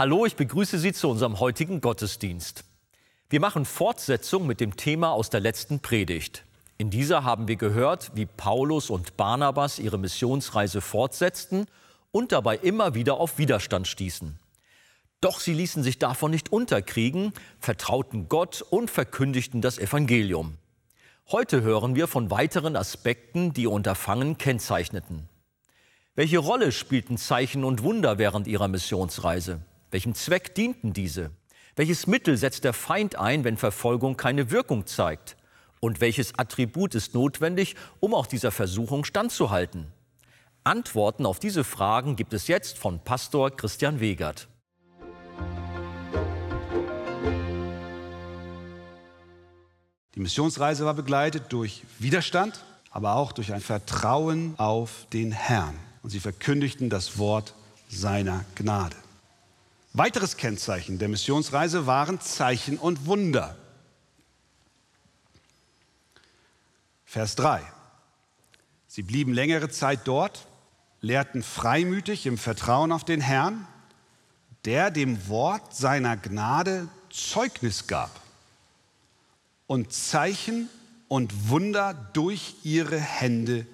Hallo, ich begrüße Sie zu unserem heutigen Gottesdienst. Wir machen Fortsetzung mit dem Thema aus der letzten Predigt. In dieser haben wir gehört, wie Paulus und Barnabas ihre Missionsreise fortsetzten und dabei immer wieder auf Widerstand stießen. Doch sie ließen sich davon nicht unterkriegen, vertrauten Gott und verkündigten das Evangelium. Heute hören wir von weiteren Aspekten, die ihr Unterfangen kennzeichneten. Welche Rolle spielten Zeichen und Wunder während ihrer Missionsreise? Welchem Zweck dienten diese? Welches Mittel setzt der Feind ein, wenn Verfolgung keine Wirkung zeigt? Und welches Attribut ist notwendig, um auch dieser Versuchung standzuhalten? Antworten auf diese Fragen gibt es jetzt von Pastor Christian Wegert. Die Missionsreise war begleitet durch Widerstand, aber auch durch ein Vertrauen auf den Herrn. Und sie verkündigten das Wort seiner Gnade. Weiteres Kennzeichen der Missionsreise waren Zeichen und Wunder. Vers 3. Sie blieben längere Zeit dort, lehrten freimütig im Vertrauen auf den Herrn, der dem Wort seiner Gnade Zeugnis gab und Zeichen und Wunder durch ihre Hände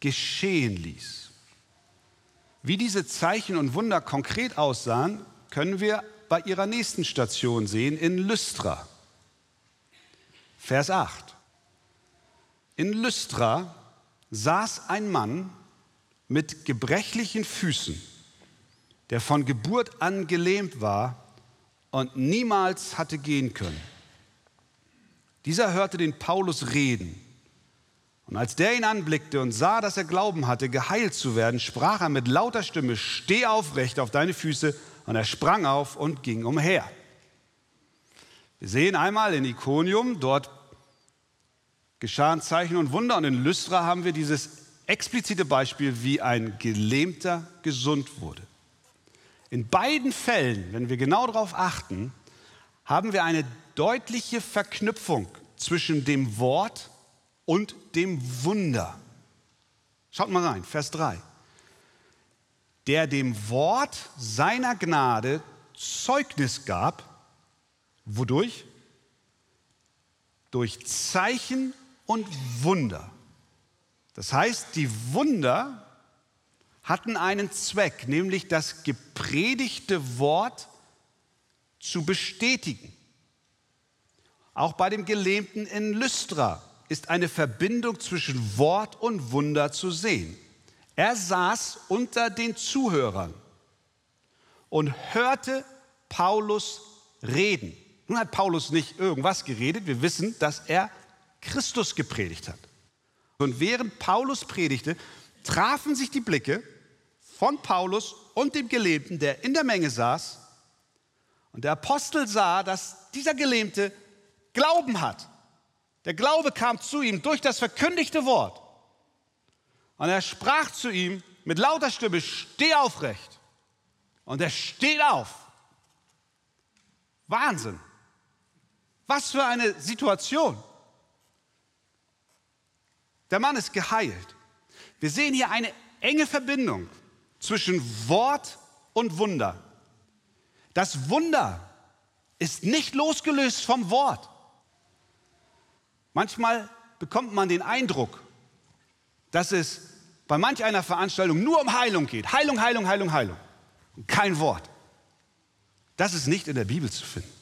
geschehen ließ. Wie diese Zeichen und Wunder konkret aussahen, können wir bei ihrer nächsten Station sehen, in Lystra. Vers 8. In Lystra saß ein Mann mit gebrechlichen Füßen, der von Geburt an gelähmt war und niemals hatte gehen können. Dieser hörte den Paulus reden. Und als der ihn anblickte und sah, dass er Glauben hatte, geheilt zu werden, sprach er mit lauter Stimme, steh aufrecht auf deine Füße und er sprang auf und ging umher. Wir sehen einmal in Iconium, dort geschahen Zeichen und Wunder. Und in Lystra haben wir dieses explizite Beispiel, wie ein Gelähmter gesund wurde. In beiden Fällen, wenn wir genau darauf achten, haben wir eine deutliche Verknüpfung zwischen dem Wort und dem Wunder. Schaut mal rein, Vers 3 der dem Wort seiner Gnade Zeugnis gab, wodurch? Durch Zeichen und Wunder. Das heißt, die Wunder hatten einen Zweck, nämlich das gepredigte Wort zu bestätigen. Auch bei dem Gelähmten in Lystra ist eine Verbindung zwischen Wort und Wunder zu sehen. Er saß unter den Zuhörern und hörte Paulus reden. Nun hat Paulus nicht irgendwas geredet, wir wissen, dass er Christus gepredigt hat. Und während Paulus predigte, trafen sich die Blicke von Paulus und dem Gelähmten, der in der Menge saß. Und der Apostel sah, dass dieser Gelähmte Glauben hat. Der Glaube kam zu ihm durch das verkündigte Wort. Und er sprach zu ihm mit lauter Stimme, steh aufrecht. Und er steht auf. Wahnsinn. Was für eine Situation. Der Mann ist geheilt. Wir sehen hier eine enge Verbindung zwischen Wort und Wunder. Das Wunder ist nicht losgelöst vom Wort. Manchmal bekommt man den Eindruck, dass es bei manch einer Veranstaltung nur um Heilung geht. Heilung, Heilung, Heilung, Heilung. kein Wort. Das ist nicht in der Bibel zu finden.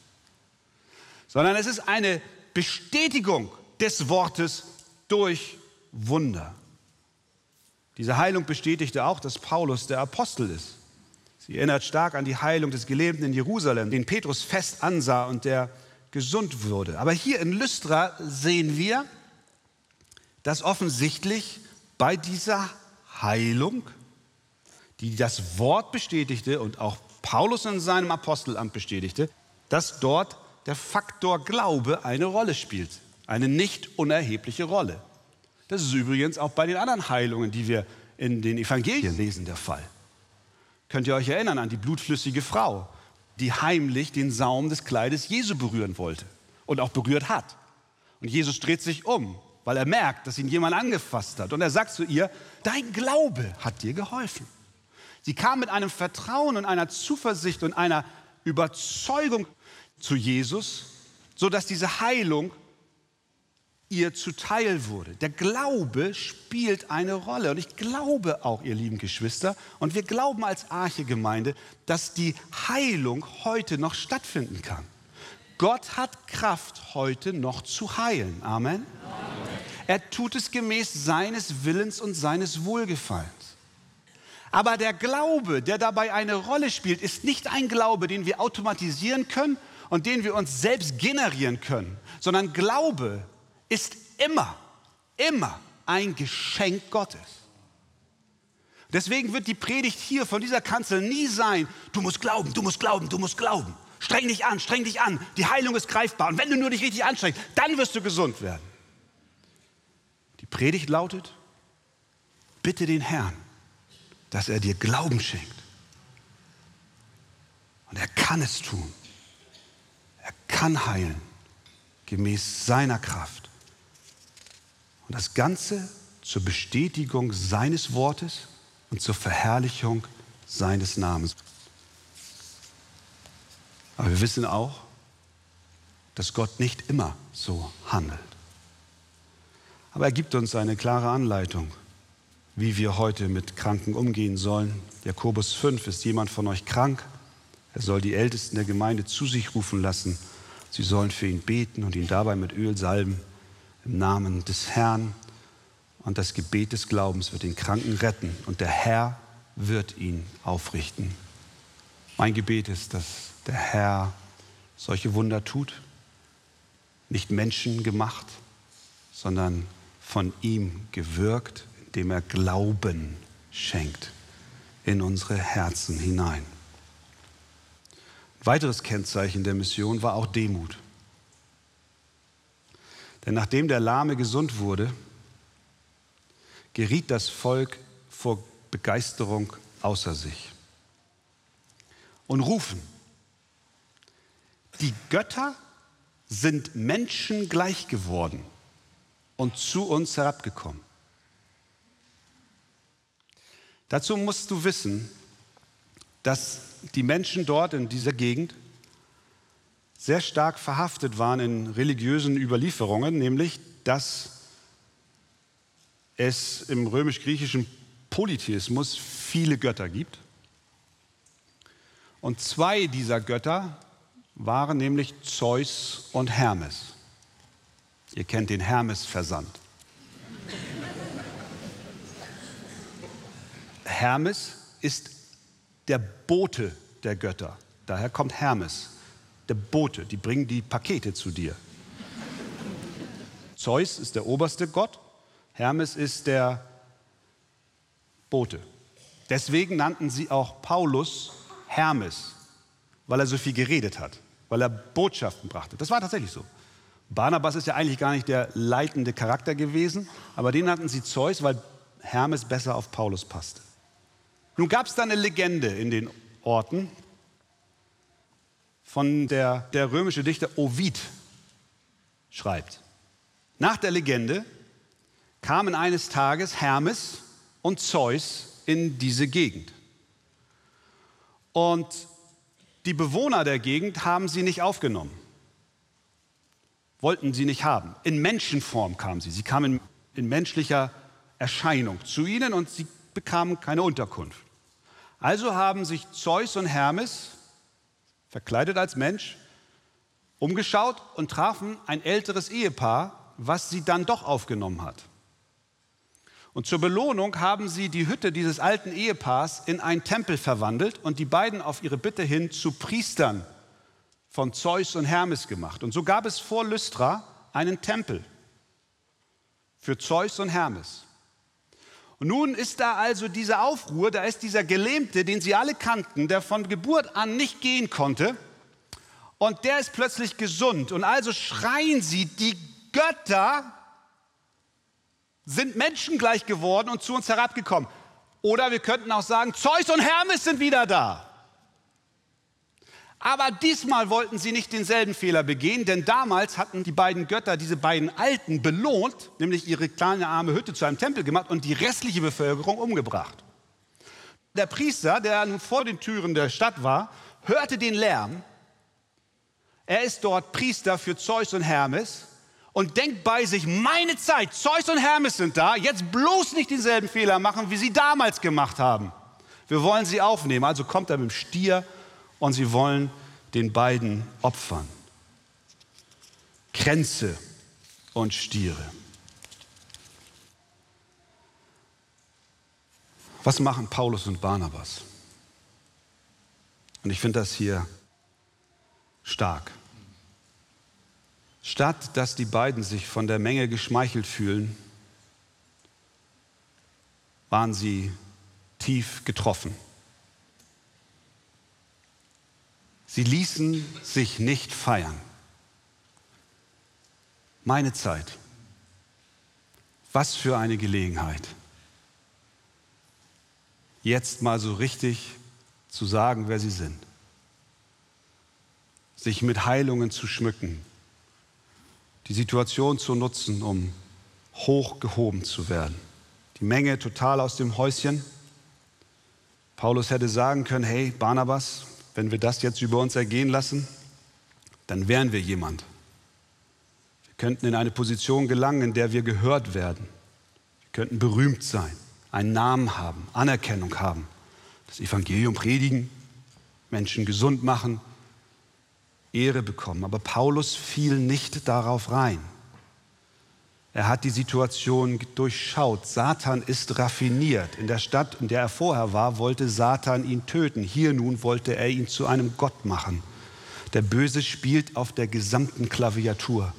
Sondern es ist eine Bestätigung des Wortes durch Wunder. Diese Heilung bestätigte auch, dass Paulus der Apostel ist. Sie erinnert stark an die Heilung des Gelähmten in Jerusalem, den Petrus fest ansah und der gesund wurde. Aber hier in Lystra sehen wir, dass offensichtlich bei dieser Heilung, die das Wort bestätigte und auch Paulus in seinem Apostelamt bestätigte, dass dort der Faktor Glaube eine Rolle spielt, eine nicht unerhebliche Rolle. Das ist übrigens auch bei den anderen Heilungen, die wir in den Evangelien lesen, der Fall. Könnt ihr euch erinnern an die blutflüssige Frau, die heimlich den Saum des Kleides Jesu berühren wollte und auch berührt hat. Und Jesus dreht sich um weil er merkt, dass ihn jemand angefasst hat. Und er sagt zu ihr, dein Glaube hat dir geholfen. Sie kam mit einem Vertrauen und einer Zuversicht und einer Überzeugung zu Jesus, sodass diese Heilung ihr zuteil wurde. Der Glaube spielt eine Rolle. Und ich glaube auch, ihr lieben Geschwister, und wir glauben als Arche-Gemeinde, dass die Heilung heute noch stattfinden kann. Gott hat Kraft, heute noch zu heilen. Amen. Amen. Er tut es gemäß seines Willens und seines Wohlgefallens. Aber der Glaube, der dabei eine Rolle spielt, ist nicht ein Glaube, den wir automatisieren können und den wir uns selbst generieren können, sondern Glaube ist immer, immer ein Geschenk Gottes. Deswegen wird die Predigt hier von dieser Kanzel nie sein, du musst glauben, du musst glauben, du musst glauben. Streng dich an, streng dich an. Die Heilung ist greifbar. Und wenn du nur dich richtig anstrengst, dann wirst du gesund werden. Predigt lautet, bitte den Herrn, dass er dir Glauben schenkt. Und er kann es tun. Er kann heilen, gemäß seiner Kraft. Und das Ganze zur Bestätigung seines Wortes und zur Verherrlichung seines Namens. Aber wir wissen auch, dass Gott nicht immer so handelt. Aber er gibt uns eine klare Anleitung, wie wir heute mit Kranken umgehen sollen. Jakobus 5, ist jemand von euch krank? Er soll die Ältesten der Gemeinde zu sich rufen lassen. Sie sollen für ihn beten und ihn dabei mit Öl salben im Namen des Herrn. Und das Gebet des Glaubens wird den Kranken retten und der Herr wird ihn aufrichten. Mein Gebet ist, dass der Herr solche Wunder tut, nicht menschengemacht, sondern von ihm gewirkt, indem er Glauben schenkt in unsere Herzen hinein. Ein weiteres Kennzeichen der Mission war auch Demut. Denn nachdem der Lahme gesund wurde, geriet das Volk vor Begeisterung außer sich und rufen, die Götter sind Menschen gleich geworden und zu uns herabgekommen. Dazu musst du wissen, dass die Menschen dort in dieser Gegend sehr stark verhaftet waren in religiösen Überlieferungen, nämlich dass es im römisch-griechischen Polytheismus viele Götter gibt. Und zwei dieser Götter waren nämlich Zeus und Hermes. Ihr kennt den Hermes-Versand. Hermes ist der Bote der Götter. Daher kommt Hermes der Bote, die bringen die Pakete zu dir. Zeus ist der oberste Gott, Hermes ist der Bote. Deswegen nannten sie auch Paulus Hermes, weil er so viel geredet hat, weil er Botschaften brachte. Das war tatsächlich so. Barnabas ist ja eigentlich gar nicht der leitende Charakter gewesen, aber den nannten sie Zeus, weil Hermes besser auf Paulus passte. Nun gab es da eine Legende in den Orten, von der der römische Dichter Ovid schreibt. Nach der Legende kamen eines Tages Hermes und Zeus in diese Gegend. Und die Bewohner der Gegend haben sie nicht aufgenommen, wollten sie nicht haben. In Menschenform kamen sie. Sie kamen in menschlicher Erscheinung zu ihnen und sie bekamen keine Unterkunft. Also haben sich Zeus und Hermes verkleidet als Mensch, umgeschaut und trafen ein älteres Ehepaar, was sie dann doch aufgenommen hat. Und zur Belohnung haben sie die Hütte dieses alten Ehepaars in einen Tempel verwandelt und die beiden auf ihre Bitte hin zu Priestern von Zeus und Hermes gemacht. Und so gab es vor Lystra einen Tempel für Zeus und Hermes. Und nun ist da also diese Aufruhr, da ist dieser Gelähmte, den sie alle kannten, der von Geburt an nicht gehen konnte. Und der ist plötzlich gesund. Und also schreien sie, die Götter sind menschengleich geworden und zu uns herabgekommen. Oder wir könnten auch sagen, Zeus und Hermes sind wieder da. Aber diesmal wollten sie nicht denselben Fehler begehen, denn damals hatten die beiden Götter diese beiden Alten belohnt, nämlich ihre kleine arme Hütte zu einem Tempel gemacht und die restliche Bevölkerung umgebracht. Der Priester, der vor den Türen der Stadt war, hörte den Lärm. Er ist dort Priester für Zeus und Hermes und denkt bei sich, meine Zeit, Zeus und Hermes sind da, jetzt bloß nicht denselben Fehler machen, wie sie damals gemacht haben. Wir wollen sie aufnehmen. Also kommt er mit dem Stier und sie wollen den beiden opfern. Kränze und Stiere. Was machen Paulus und Barnabas? Und ich finde das hier stark. Statt dass die beiden sich von der Menge geschmeichelt fühlen, waren sie tief getroffen. Sie ließen sich nicht feiern. Meine Zeit. Was für eine Gelegenheit. Jetzt mal so richtig zu sagen, wer sie sind. Sich mit Heilungen zu schmücken. Die Situation zu nutzen, um hochgehoben zu werden. Die Menge total aus dem Häuschen. Paulus hätte sagen können, hey Barnabas, wenn wir das jetzt über uns ergehen lassen, dann wären wir jemand. Wir könnten in eine Position gelangen, in der wir gehört werden. Wir könnten berühmt sein, einen Namen haben, Anerkennung haben, das Evangelium predigen, Menschen gesund machen, Ehre bekommen. Aber Paulus fiel nicht darauf rein. Er hat die Situation durchschaut. Satan ist raffiniert. In der Stadt, in der er vorher war, wollte Satan ihn töten. Hier nun wollte er ihn zu einem Gott machen. Der Böse spielt auf der gesamten Klaviatur.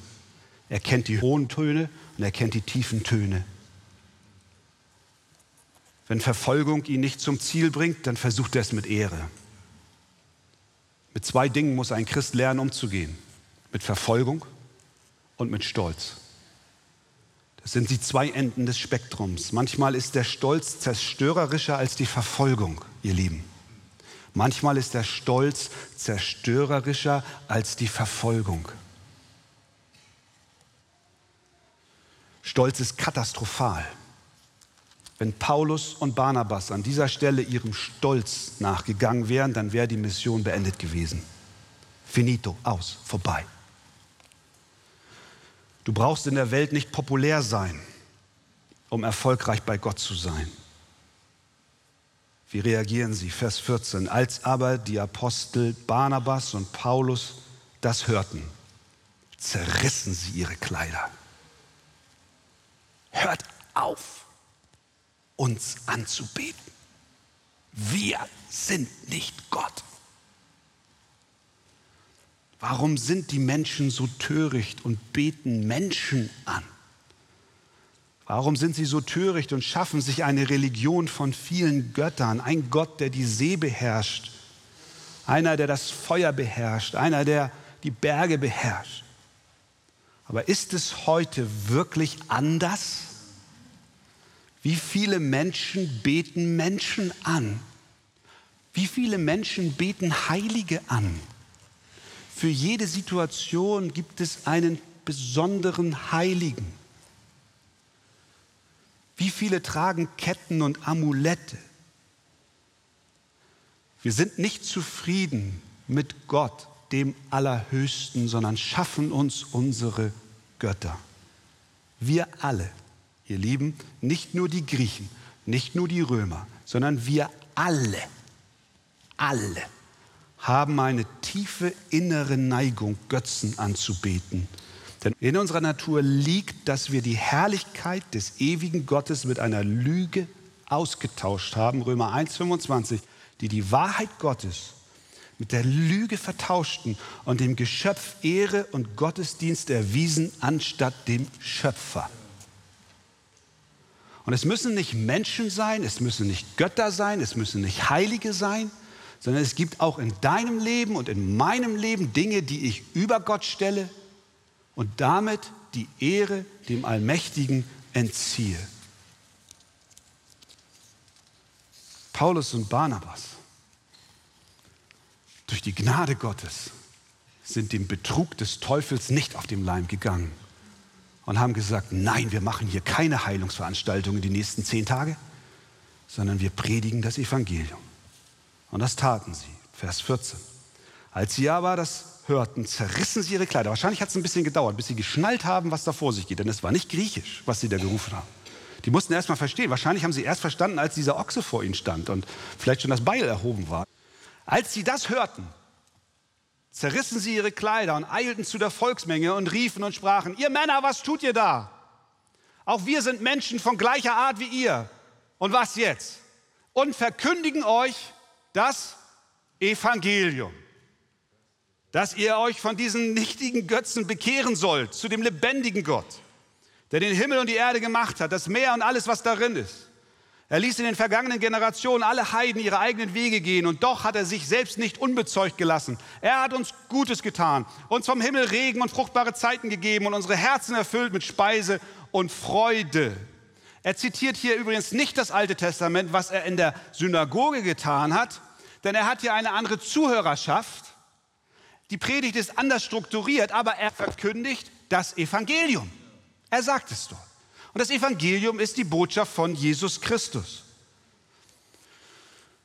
Er kennt die hohen Töne und er kennt die tiefen Töne. Wenn Verfolgung ihn nicht zum Ziel bringt, dann versucht er es mit Ehre. Mit zwei Dingen muss ein Christ lernen, umzugehen. Mit Verfolgung und mit Stolz. Das sind die zwei Enden des Spektrums. Manchmal ist der Stolz zerstörerischer als die Verfolgung, ihr Lieben. Manchmal ist der Stolz zerstörerischer als die Verfolgung. Stolz ist katastrophal. Wenn Paulus und Barnabas an dieser Stelle ihrem Stolz nachgegangen wären, dann wäre die Mission beendet gewesen. Finito, aus, vorbei. Du brauchst in der Welt nicht populär sein, um erfolgreich bei Gott zu sein. Wie reagieren sie? Vers 14. Als aber die Apostel Barnabas und Paulus das hörten, zerrissen sie ihre Kleider. Hört auf, uns anzubeten. Wir sind nicht Gott. Warum sind die Menschen so töricht und beten Menschen an? Warum sind sie so töricht und schaffen sich eine Religion von vielen Göttern? Ein Gott, der die See beherrscht, einer, der das Feuer beherrscht, einer, der die Berge beherrscht. Aber ist es heute wirklich anders? Wie viele Menschen beten Menschen an? Wie viele Menschen beten Heilige an? Für jede Situation gibt es einen besonderen Heiligen. Wie viele tragen Ketten und Amulette? Wir sind nicht zufrieden mit Gott, dem Allerhöchsten, sondern schaffen uns unsere Götter. Wir alle, ihr Lieben, nicht nur die Griechen, nicht nur die Römer, sondern wir alle, alle haben eine tiefe innere Neigung, Götzen anzubeten. Denn in unserer Natur liegt, dass wir die Herrlichkeit des ewigen Gottes mit einer Lüge ausgetauscht haben, Römer 1,25, die die Wahrheit Gottes mit der Lüge vertauschten und dem Geschöpf Ehre und Gottesdienst erwiesen, anstatt dem Schöpfer. Und es müssen nicht Menschen sein, es müssen nicht Götter sein, es müssen nicht Heilige sein, sondern es gibt auch in deinem Leben und in meinem Leben Dinge, die ich über Gott stelle und damit die Ehre dem Allmächtigen entziehe. Paulus und Barnabas, durch die Gnade Gottes, sind dem Betrug des Teufels nicht auf den Leim gegangen und haben gesagt, nein, wir machen hier keine Heilungsveranstaltungen die nächsten zehn Tage sondern wir predigen das Evangelium. Und das taten sie. Vers 14. Als sie aber das hörten, zerrissen sie ihre Kleider. Wahrscheinlich hat es ein bisschen gedauert, bis sie geschnallt haben, was da vor sich geht. Denn es war nicht griechisch, was sie da gerufen haben. Die mussten erst mal verstehen. Wahrscheinlich haben sie erst verstanden, als dieser Ochse vor ihnen stand und vielleicht schon das Beil erhoben war. Als sie das hörten, zerrissen sie ihre Kleider und eilten zu der Volksmenge und riefen und sprachen, ihr Männer, was tut ihr da? Auch wir sind Menschen von gleicher Art wie ihr. Und was jetzt? Und verkündigen euch das Evangelium, dass ihr euch von diesen nichtigen Götzen bekehren sollt zu dem lebendigen Gott, der den Himmel und die Erde gemacht hat, das Meer und alles, was darin ist. Er ließ in den vergangenen Generationen alle Heiden ihre eigenen Wege gehen und doch hat er sich selbst nicht unbezeugt gelassen. Er hat uns Gutes getan, uns vom Himmel Regen und fruchtbare Zeiten gegeben und unsere Herzen erfüllt mit Speise und Freude. Er zitiert hier übrigens nicht das Alte Testament, was er in der Synagoge getan hat, denn er hat hier eine andere Zuhörerschaft. Die Predigt ist anders strukturiert, aber er verkündigt das Evangelium. Er sagt es dort. Und das Evangelium ist die Botschaft von Jesus Christus.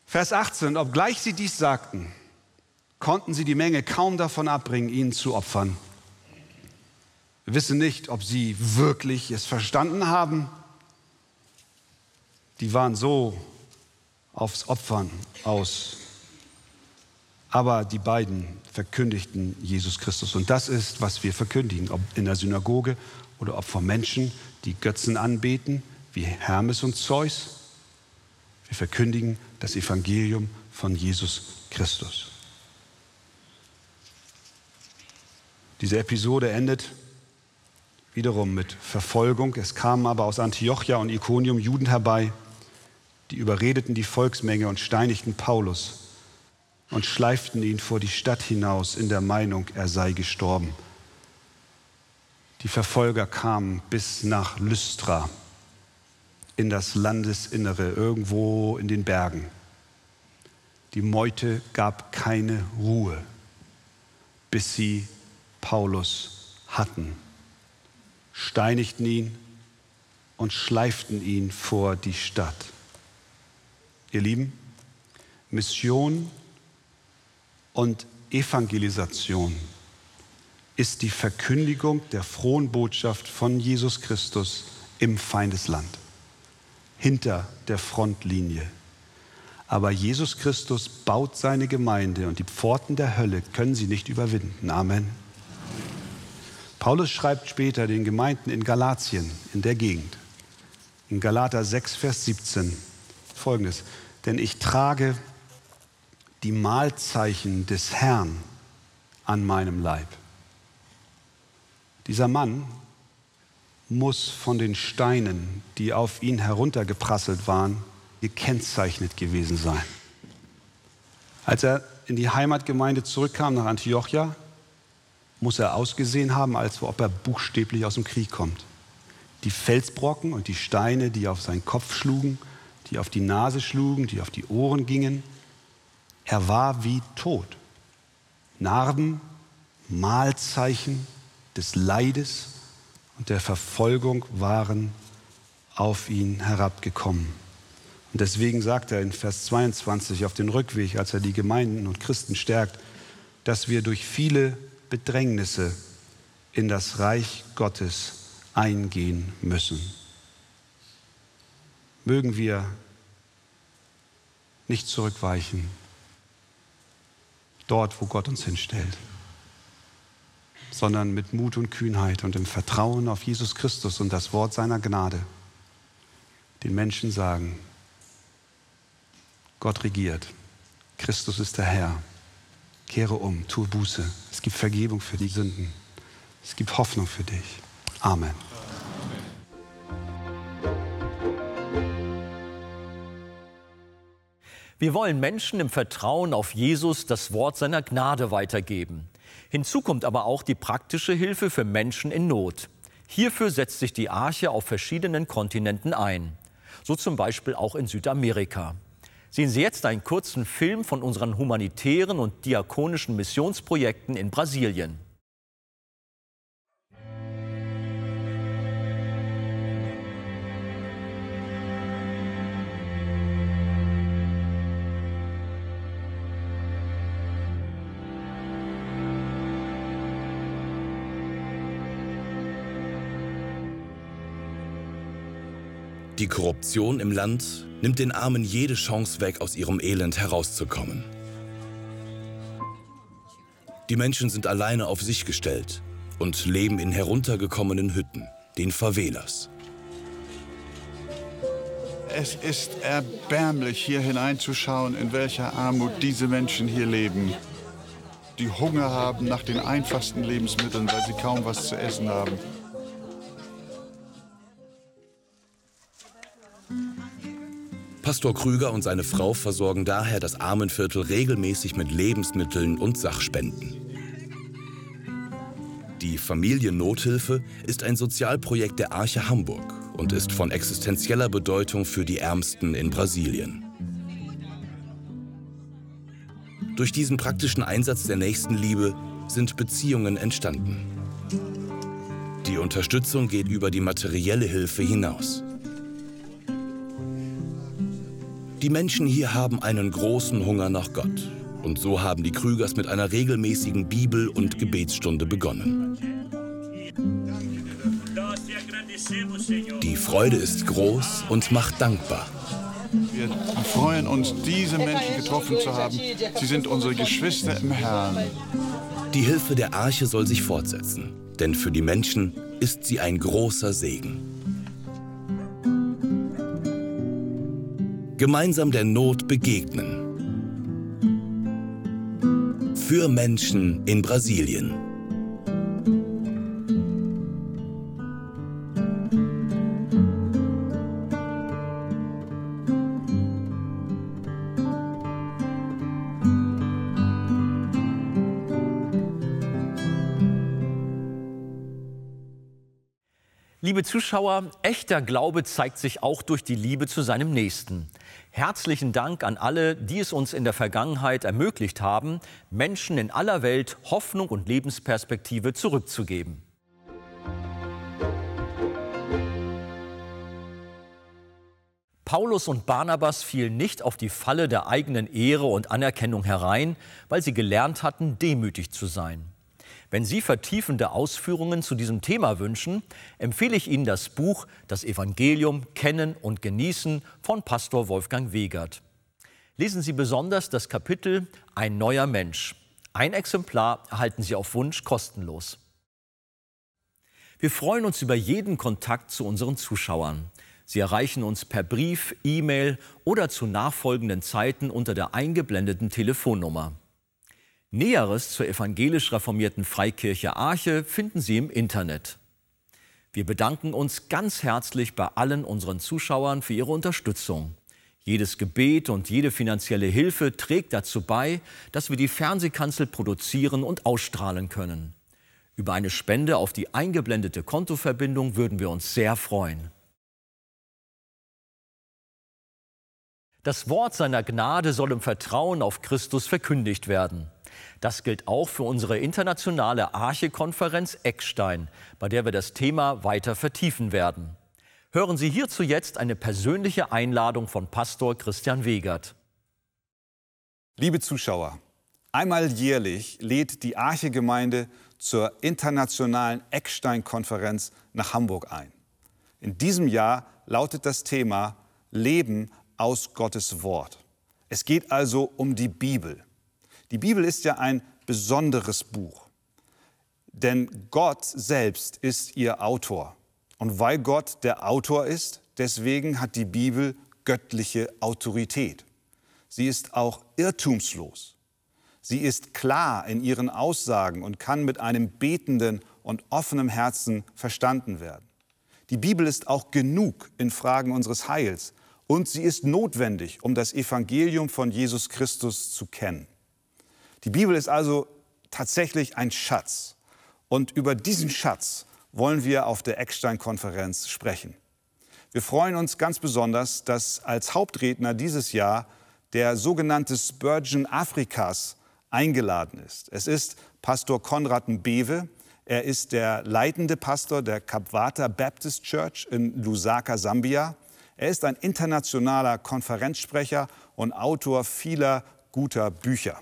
Vers 18, obgleich sie dies sagten, konnten sie die Menge kaum davon abbringen, ihn zu opfern. Wir wissen nicht, ob sie wirklich es verstanden haben. Die waren so aufs Opfern aus. Aber die beiden verkündigten Jesus Christus. Und das ist, was wir verkündigen, ob in der Synagoge oder ob vor Menschen, die Götzen anbeten, wie Hermes und Zeus. Wir verkündigen das Evangelium von Jesus Christus. Diese Episode endet wiederum mit Verfolgung. Es kamen aber aus Antiochia und Iconium Juden herbei, die überredeten die Volksmenge und steinigten Paulus und schleiften ihn vor die Stadt hinaus in der Meinung, er sei gestorben. Die Verfolger kamen bis nach Lystra, in das Landesinnere, irgendwo in den Bergen. Die Meute gab keine Ruhe, bis sie Paulus hatten, steinigten ihn und schleiften ihn vor die Stadt. Ihr Lieben, Mission und Evangelisation ist die Verkündigung der frohen Botschaft von Jesus Christus im Feindesland, hinter der Frontlinie. Aber Jesus Christus baut seine Gemeinde und die Pforten der Hölle können sie nicht überwinden. Amen. Paulus schreibt später den Gemeinden in Galatien, in der Gegend, in Galater 6, Vers 17, folgendes. Denn ich trage die Mahlzeichen des Herrn an meinem Leib. Dieser Mann muss von den Steinen, die auf ihn heruntergeprasselt waren, gekennzeichnet gewesen sein. Als er in die Heimatgemeinde zurückkam nach Antiochia, muss er ausgesehen haben, als ob er buchstäblich aus dem Krieg kommt. Die Felsbrocken und die Steine, die auf seinen Kopf schlugen, die auf die Nase schlugen, die auf die Ohren gingen, er war wie tot. Narben, Mahlzeichen, des Leides und der Verfolgung waren auf ihn herabgekommen. Und deswegen sagt er in Vers 22 auf den Rückweg, als er die Gemeinden und Christen stärkt, dass wir durch viele Bedrängnisse in das Reich Gottes eingehen müssen. Mögen wir nicht zurückweichen, dort, wo Gott uns hinstellt. Sondern mit Mut und Kühnheit und im Vertrauen auf Jesus Christus und das Wort seiner Gnade den Menschen sagen, Gott regiert, Christus ist der Herr, kehre um, tue Buße, es gibt Vergebung für die Sünden, es gibt Hoffnung für dich. Amen. Wir wollen Menschen im Vertrauen auf Jesus das Wort seiner Gnade weitergeben. Hinzu kommt aber auch die praktische Hilfe für Menschen in Not. Hierfür setzt sich die Arche auf verschiedenen Kontinenten ein, so zum Beispiel auch in Südamerika. Sehen Sie jetzt einen kurzen Film von unseren humanitären und diakonischen Missionsprojekten in Brasilien. Die Korruption im Land nimmt den Armen jede Chance weg, aus ihrem Elend herauszukommen. Die Menschen sind alleine auf sich gestellt und leben in heruntergekommenen Hütten, den Favelas. Es ist erbärmlich, hier hineinzuschauen, in welcher Armut diese Menschen hier leben. Die Hunger haben nach den einfachsten Lebensmitteln, weil sie kaum was zu essen haben. Pastor Krüger und seine Frau versorgen daher das Armenviertel regelmäßig mit Lebensmitteln und Sachspenden. Die Familiennothilfe ist ein Sozialprojekt der Arche Hamburg und ist von existenzieller Bedeutung für die Ärmsten in Brasilien. Durch diesen praktischen Einsatz der Nächstenliebe sind Beziehungen entstanden. Die Unterstützung geht über die materielle Hilfe hinaus. Die Menschen hier haben einen großen Hunger nach Gott. Und so haben die Krügers mit einer regelmäßigen Bibel- und Gebetsstunde begonnen. Die Freude ist groß und macht dankbar. Wir freuen uns, diese Menschen getroffen zu haben. Sie sind unsere Geschwister im Herrn. Die Hilfe der Arche soll sich fortsetzen, denn für die Menschen ist sie ein großer Segen. Gemeinsam der Not begegnen. Für Menschen in Brasilien. Liebe Zuschauer, echter Glaube zeigt sich auch durch die Liebe zu seinem Nächsten. Herzlichen Dank an alle, die es uns in der Vergangenheit ermöglicht haben, Menschen in aller Welt Hoffnung und Lebensperspektive zurückzugeben. Paulus und Barnabas fielen nicht auf die Falle der eigenen Ehre und Anerkennung herein, weil sie gelernt hatten, demütig zu sein. Wenn Sie vertiefende Ausführungen zu diesem Thema wünschen, empfehle ich Ihnen das Buch Das Evangelium Kennen und Genießen von Pastor Wolfgang Wegert. Lesen Sie besonders das Kapitel Ein neuer Mensch. Ein Exemplar erhalten Sie auf Wunsch kostenlos. Wir freuen uns über jeden Kontakt zu unseren Zuschauern. Sie erreichen uns per Brief, E-Mail oder zu nachfolgenden Zeiten unter der eingeblendeten Telefonnummer. Näheres zur evangelisch reformierten Freikirche Arche finden Sie im Internet. Wir bedanken uns ganz herzlich bei allen unseren Zuschauern für ihre Unterstützung. Jedes Gebet und jede finanzielle Hilfe trägt dazu bei, dass wir die Fernsehkanzel produzieren und ausstrahlen können. Über eine Spende auf die eingeblendete Kontoverbindung würden wir uns sehr freuen. Das Wort seiner Gnade soll im Vertrauen auf Christus verkündigt werden. Das gilt auch für unsere internationale Arche-Konferenz Eckstein, bei der wir das Thema weiter vertiefen werden. Hören Sie hierzu jetzt eine persönliche Einladung von Pastor Christian Wegert. Liebe Zuschauer, einmal jährlich lädt die Arche-Gemeinde zur internationalen Eckstein-Konferenz nach Hamburg ein. In diesem Jahr lautet das Thema Leben aus Gottes Wort. Es geht also um die Bibel. Die Bibel ist ja ein besonderes Buch, denn Gott selbst ist ihr Autor. Und weil Gott der Autor ist, deswegen hat die Bibel göttliche Autorität. Sie ist auch irrtumslos. Sie ist klar in ihren Aussagen und kann mit einem betenden und offenem Herzen verstanden werden. Die Bibel ist auch genug in Fragen unseres Heils und sie ist notwendig, um das Evangelium von Jesus Christus zu kennen. Die Bibel ist also tatsächlich ein Schatz. Und über diesen Schatz wollen wir auf der Eckstein-Konferenz sprechen. Wir freuen uns ganz besonders, dass als Hauptredner dieses Jahr der sogenannte Spurgeon Afrikas eingeladen ist. Es ist Pastor Konrad Mbewe. Er ist der leitende Pastor der Kapwata Baptist Church in Lusaka, Sambia. Er ist ein internationaler Konferenzsprecher und Autor vieler guter Bücher.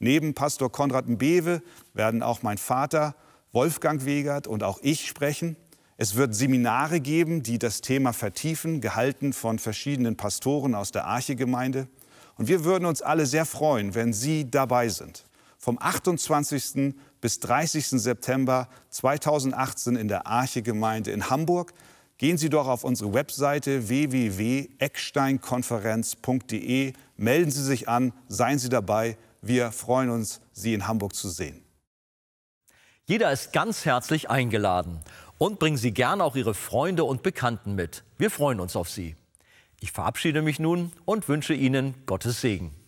Neben Pastor Konrad Mbewe werden auch mein Vater Wolfgang Wegert und auch ich sprechen. Es wird Seminare geben, die das Thema vertiefen, gehalten von verschiedenen Pastoren aus der Arche-Gemeinde. Und wir würden uns alle sehr freuen, wenn Sie dabei sind. Vom 28. bis 30. September 2018 in der Arche-Gemeinde in Hamburg. Gehen Sie doch auf unsere Webseite www.ecksteinkonferenz.de, melden Sie sich an, seien Sie dabei. Wir freuen uns, Sie in Hamburg zu sehen. Jeder ist ganz herzlich eingeladen und bringen Sie gerne auch Ihre Freunde und Bekannten mit. Wir freuen uns auf Sie. Ich verabschiede mich nun und wünsche Ihnen Gottes Segen.